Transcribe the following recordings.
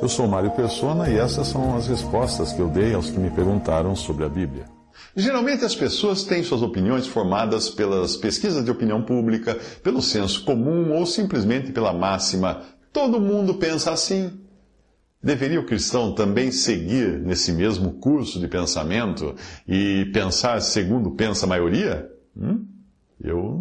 Eu sou Mário Persona e essas são as respostas que eu dei aos que me perguntaram sobre a Bíblia. Geralmente as pessoas têm suas opiniões formadas pelas pesquisas de opinião pública, pelo senso comum ou simplesmente pela máxima todo mundo pensa assim. Deveria o cristão também seguir nesse mesmo curso de pensamento e pensar segundo pensa a maioria? Hum? Eu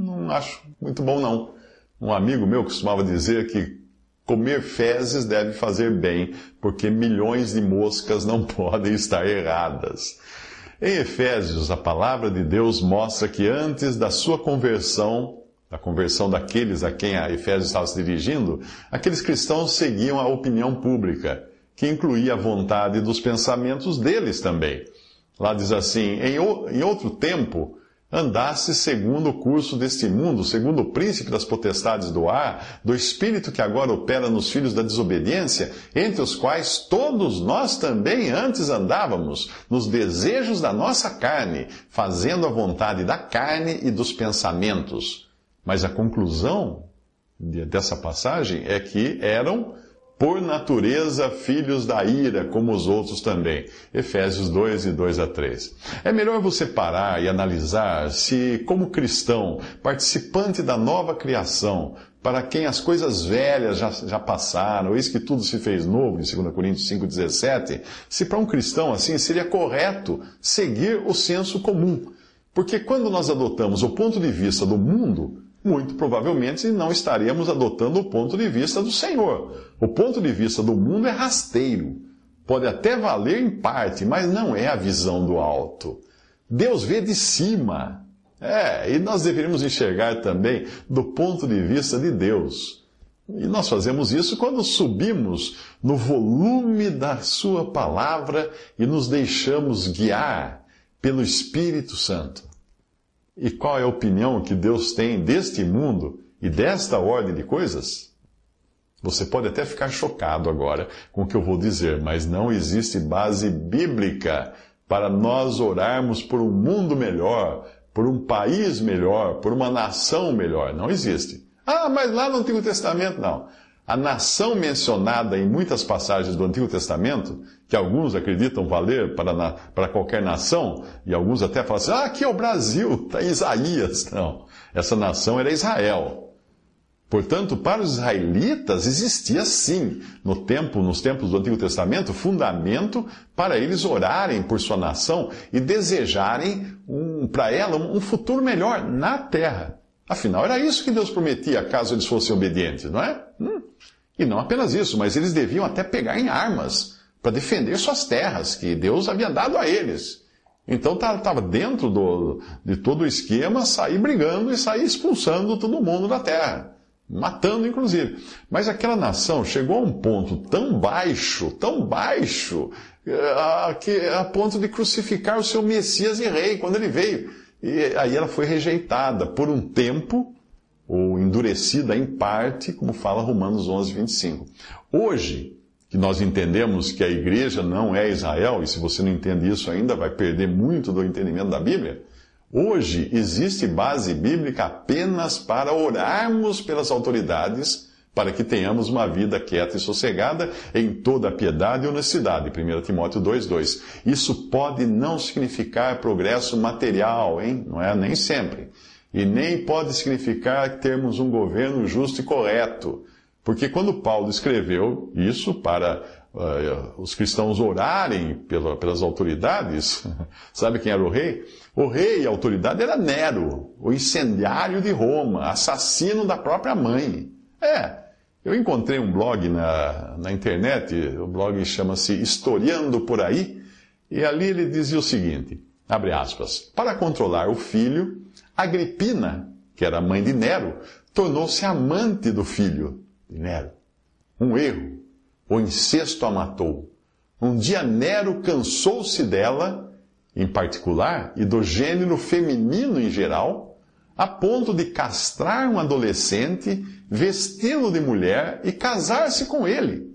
não acho muito bom, não. Um amigo meu costumava dizer que comer fezes deve fazer bem, porque milhões de moscas não podem estar erradas. Em Efésios, a palavra de Deus mostra que antes da sua conversão, a conversão daqueles a quem a Efésios estava se dirigindo, aqueles cristãos seguiam a opinião pública, que incluía a vontade dos pensamentos deles também. Lá diz assim: em outro tempo, andasse segundo o curso deste mundo, segundo o príncipe das potestades do ar, do espírito que agora opera nos filhos da desobediência, entre os quais todos nós também antes andávamos, nos desejos da nossa carne, fazendo a vontade da carne e dos pensamentos. Mas a conclusão dessa passagem é que eram por natureza filhos da ira, como os outros também. Efésios 2 e 2 a 3. É melhor você parar e analisar se, como cristão, participante da nova criação, para quem as coisas velhas já, já passaram, eis que tudo se fez novo, em 2 Coríntios 5,17, se para um cristão assim seria correto seguir o senso comum. Porque quando nós adotamos o ponto de vista do mundo, muito provavelmente não estaremos adotando o ponto de vista do Senhor. O ponto de vista do mundo é rasteiro. Pode até valer em parte, mas não é a visão do alto. Deus vê de cima. É, e nós deveríamos enxergar também do ponto de vista de Deus. E nós fazemos isso quando subimos no volume da Sua palavra e nos deixamos guiar pelo Espírito Santo. E qual é a opinião que Deus tem deste mundo e desta ordem de coisas? Você pode até ficar chocado agora com o que eu vou dizer, mas não existe base bíblica para nós orarmos por um mundo melhor, por um país melhor, por uma nação melhor. Não existe. Ah, mas lá no Antigo Testamento, não. A nação mencionada em muitas passagens do Antigo Testamento, que alguns acreditam valer para, para qualquer nação, e alguns até falam assim: ah, aqui é o Brasil, está Isaías. Não, essa nação era Israel. Portanto, para os israelitas existia sim, no tempo, nos tempos do Antigo Testamento, fundamento para eles orarem por sua nação e desejarem um, para ela um futuro melhor na terra. Afinal, era isso que Deus prometia caso eles fossem obedientes, não é? Hum. E não apenas isso, mas eles deviam até pegar em armas para defender suas terras que Deus havia dado a eles. Então estava tá, dentro do, de todo o esquema sair brigando e sair expulsando todo mundo da terra. Matando, inclusive. Mas aquela nação chegou a um ponto tão baixo, tão baixo, eh, a, a ponto de crucificar o seu Messias e Rei quando ele veio. E aí ela foi rejeitada por um tempo, ou endurecida em parte, como fala Romanos 11, 25. Hoje, que nós entendemos que a igreja não é Israel, e se você não entende isso ainda, vai perder muito do entendimento da Bíblia. Hoje existe base bíblica apenas para orarmos pelas autoridades para que tenhamos uma vida quieta e sossegada em toda a piedade e honestidade. 1 Timóteo 2,2. Isso pode não significar progresso material, hein? Não é nem sempre. E nem pode significar termos um governo justo e correto. Porque quando Paulo escreveu isso para uh, os cristãos orarem pela, pelas autoridades, sabe quem era o rei? O rei e a autoridade era Nero, o incendiário de Roma, assassino da própria mãe. É, eu encontrei um blog na, na internet, o blog chama-se Historiando por Aí, e ali ele dizia o seguinte: abre aspas, para controlar o filho, Agripina, que era mãe de Nero, tornou-se amante do filho de Nero. Um erro. O incesto a matou. Um dia Nero cansou-se dela, em particular, e do gênero feminino em geral, a ponto de castrar um adolescente, vesti-lo de mulher e casar-se com ele.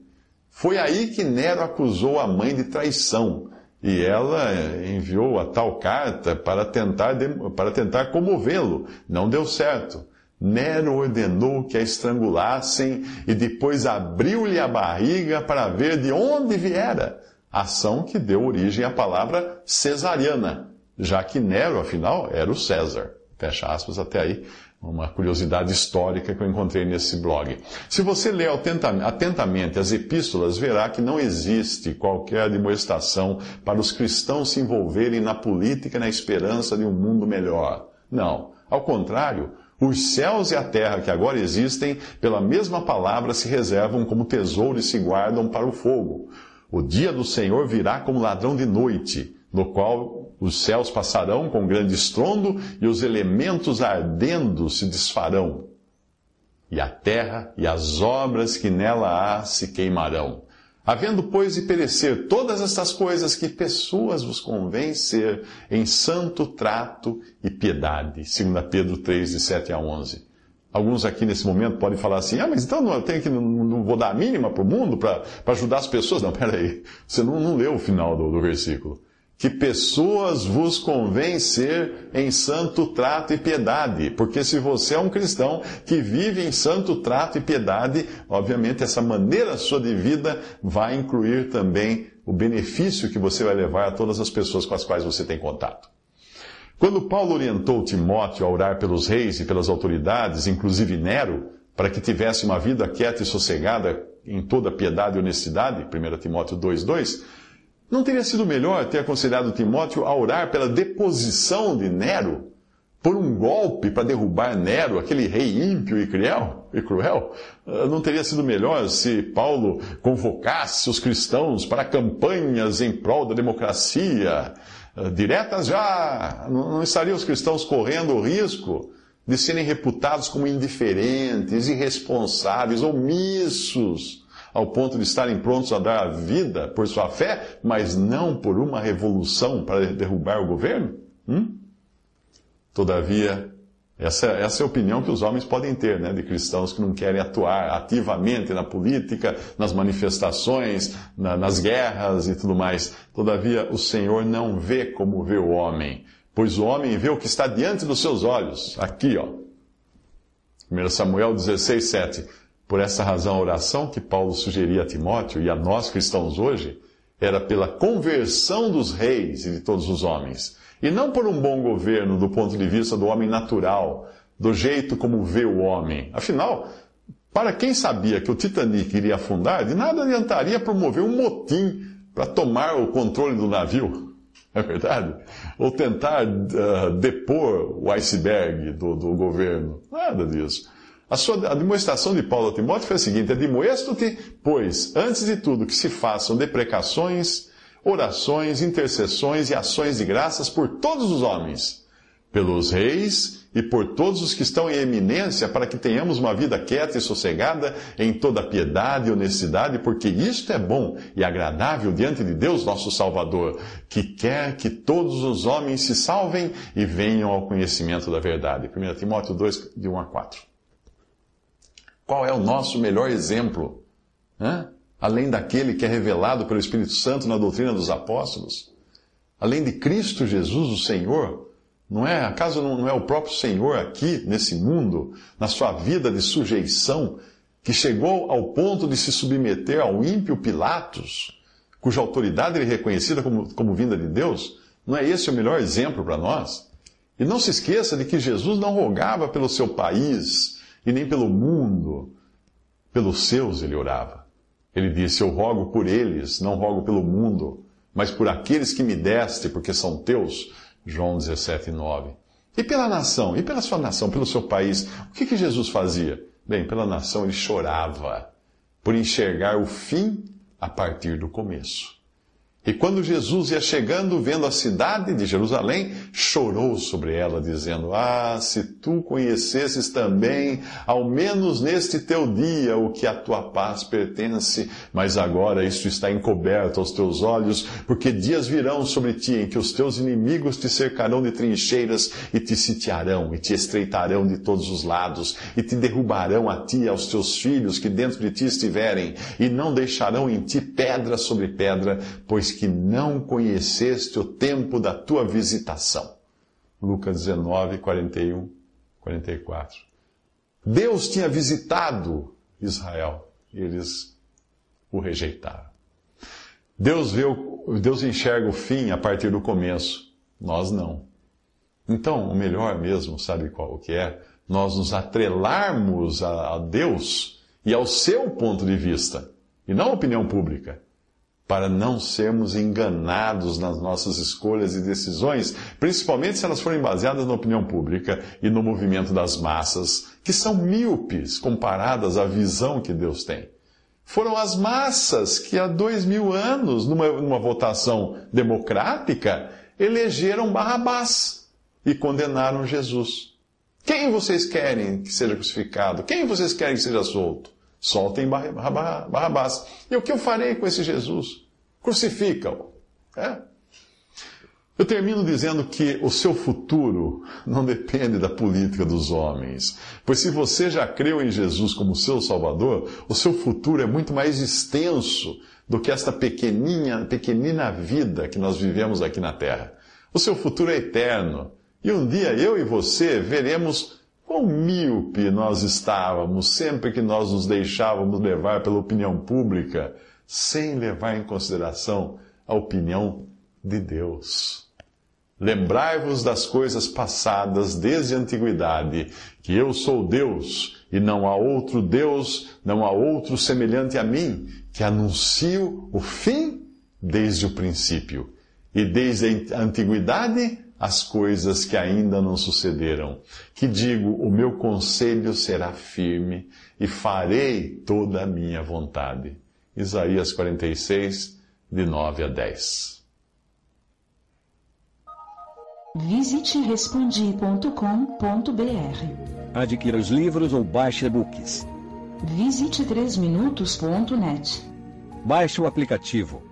Foi aí que Nero acusou a mãe de traição, e ela enviou a tal carta para tentar, para tentar comovê-lo. Não deu certo. Nero ordenou que a estrangulassem e depois abriu-lhe a barriga para ver de onde viera. Ação que deu origem à palavra cesariana, já que Nero, afinal, era o César. Fecha aspas até aí. Uma curiosidade histórica que eu encontrei nesse blog. Se você ler atentamente as epístolas, verá que não existe qualquer demonstração para os cristãos se envolverem na política na esperança de um mundo melhor. Não. Ao contrário, os céus e a terra que agora existem, pela mesma palavra, se reservam como tesouro e se guardam para o fogo. O dia do Senhor virá como ladrão de noite, no qual os céus passarão com grande estrondo e os elementos ardendo se desfarão. E a terra e as obras que nela há se queimarão. Havendo, pois, de perecer todas estas coisas, que pessoas vos convém ser em santo trato e piedade. 2 Pedro 3, de 7 a 11. Alguns aqui nesse momento podem falar assim, ah, mas então eu tenho que, não, não vou dar a mínima para o mundo para ajudar as pessoas. Não, peraí, você não, não leu o final do, do versículo que pessoas vos convém ser em santo trato e piedade. Porque se você é um cristão que vive em santo trato e piedade, obviamente essa maneira sua de vida vai incluir também o benefício que você vai levar a todas as pessoas com as quais você tem contato. Quando Paulo orientou Timóteo a orar pelos reis e pelas autoridades, inclusive Nero, para que tivesse uma vida quieta e sossegada em toda piedade e honestidade, 1 Timóteo 2,2, não teria sido melhor ter aconselhado Timóteo a orar pela deposição de Nero? Por um golpe para derrubar Nero, aquele rei ímpio e cruel? E cruel? Ah, não teria sido melhor se Paulo convocasse os cristãos para campanhas em prol da democracia? Ah, diretas já? Não estariam os cristãos correndo o risco de serem reputados como indiferentes, irresponsáveis, omissos? Ao ponto de estarem prontos a dar a vida por sua fé, mas não por uma revolução para derrubar o governo? Hum? Todavia, essa, essa é a opinião que os homens podem ter, né, de cristãos que não querem atuar ativamente na política, nas manifestações, na, nas guerras e tudo mais. Todavia, o Senhor não vê como vê o homem, pois o homem vê o que está diante dos seus olhos. Aqui, ó. 1 Samuel 16, 7. Por essa razão, a oração que Paulo sugeria a Timóteo e a nós cristãos hoje era pela conversão dos reis e de todos os homens, e não por um bom governo do ponto de vista do homem natural, do jeito como vê o homem. Afinal, para quem sabia que o Titanic iria afundar, de nada adiantaria promover um motim para tomar o controle do navio. É verdade? Ou tentar uh, depor o iceberg do, do governo. Nada disso. A, sua, demonstração de Paulo a Timóteo foi a seguinte: Admoesto-te, pois, antes de tudo, que se façam deprecações, orações, intercessões e ações de graças por todos os homens, pelos reis e por todos os que estão em eminência, para que tenhamos uma vida quieta e sossegada em toda piedade e honestidade, porque isto é bom e agradável diante de Deus, nosso Salvador, que quer que todos os homens se salvem e venham ao conhecimento da verdade. 1 Timóteo 2, de 1 a 4. Qual é o nosso melhor exemplo? Além daquele que é revelado pelo Espírito Santo na doutrina dos apóstolos? Além de Cristo Jesus, o Senhor? Não é? Acaso não é o próprio Senhor aqui, nesse mundo, na sua vida de sujeição, que chegou ao ponto de se submeter ao ímpio Pilatos, cuja autoridade ele reconhecida como, como vinda de Deus? Não é esse o melhor exemplo para nós? E não se esqueça de que Jesus não rogava pelo seu país, e nem pelo mundo, pelos seus ele orava. Ele disse: Eu rogo por eles, não rogo pelo mundo, mas por aqueles que me deste, porque são teus. João 17, 9. E pela nação, e pela sua nação, pelo seu país, o que, que Jesus fazia? Bem, pela nação ele chorava por enxergar o fim a partir do começo. E quando Jesus ia chegando, vendo a cidade de Jerusalém, chorou sobre ela, dizendo: Ah, se tu conhecesses também, ao menos neste teu dia, o que a tua paz pertence, mas agora isso está encoberto aos teus olhos, porque dias virão sobre ti em que os teus inimigos te cercarão de trincheiras e te sitiarão e te estreitarão de todos os lados e te derrubarão a ti e aos teus filhos que dentro de ti estiverem e não deixarão em ti pedra sobre pedra, pois que não conheceste o tempo da tua visitação. Lucas 19, 41, 44. Deus tinha visitado Israel e eles o rejeitaram. Deus, vê o, Deus enxerga o fim a partir do começo, nós não. Então, o melhor mesmo, sabe qual o que é? Nós nos atrelarmos a, a Deus e ao seu ponto de vista, e não a opinião pública para não sermos enganados nas nossas escolhas e decisões, principalmente se elas forem baseadas na opinião pública e no movimento das massas, que são míopes comparadas à visão que Deus tem. Foram as massas que há dois mil anos, numa, numa votação democrática, elegeram Barrabás e condenaram Jesus. Quem vocês querem que seja crucificado? Quem vocês querem que seja solto? Soltem Barrabás. E o que eu farei com esse Jesus? Crucifica-o. É? Eu termino dizendo que o seu futuro não depende da política dos homens. Pois se você já creu em Jesus como seu Salvador, o seu futuro é muito mais extenso do que esta pequeninha, pequenina vida que nós vivemos aqui na Terra. O seu futuro é eterno. E um dia eu e você veremos Quão míope nós estávamos sempre que nós nos deixávamos levar pela opinião pública, sem levar em consideração a opinião de Deus. Lembrai-vos das coisas passadas desde a antiguidade, que eu sou Deus, e não há outro Deus, não há outro semelhante a mim, que anuncio o fim desde o princípio. E desde a antiguidade as coisas que ainda não sucederam. Que digo, o meu conselho será firme e farei toda a minha vontade. Isaías 46, de 9 a 10. Visite respondi.com.br. Adquira os livros ou baixe e-books. Visite 3minutos.net. Baixe o aplicativo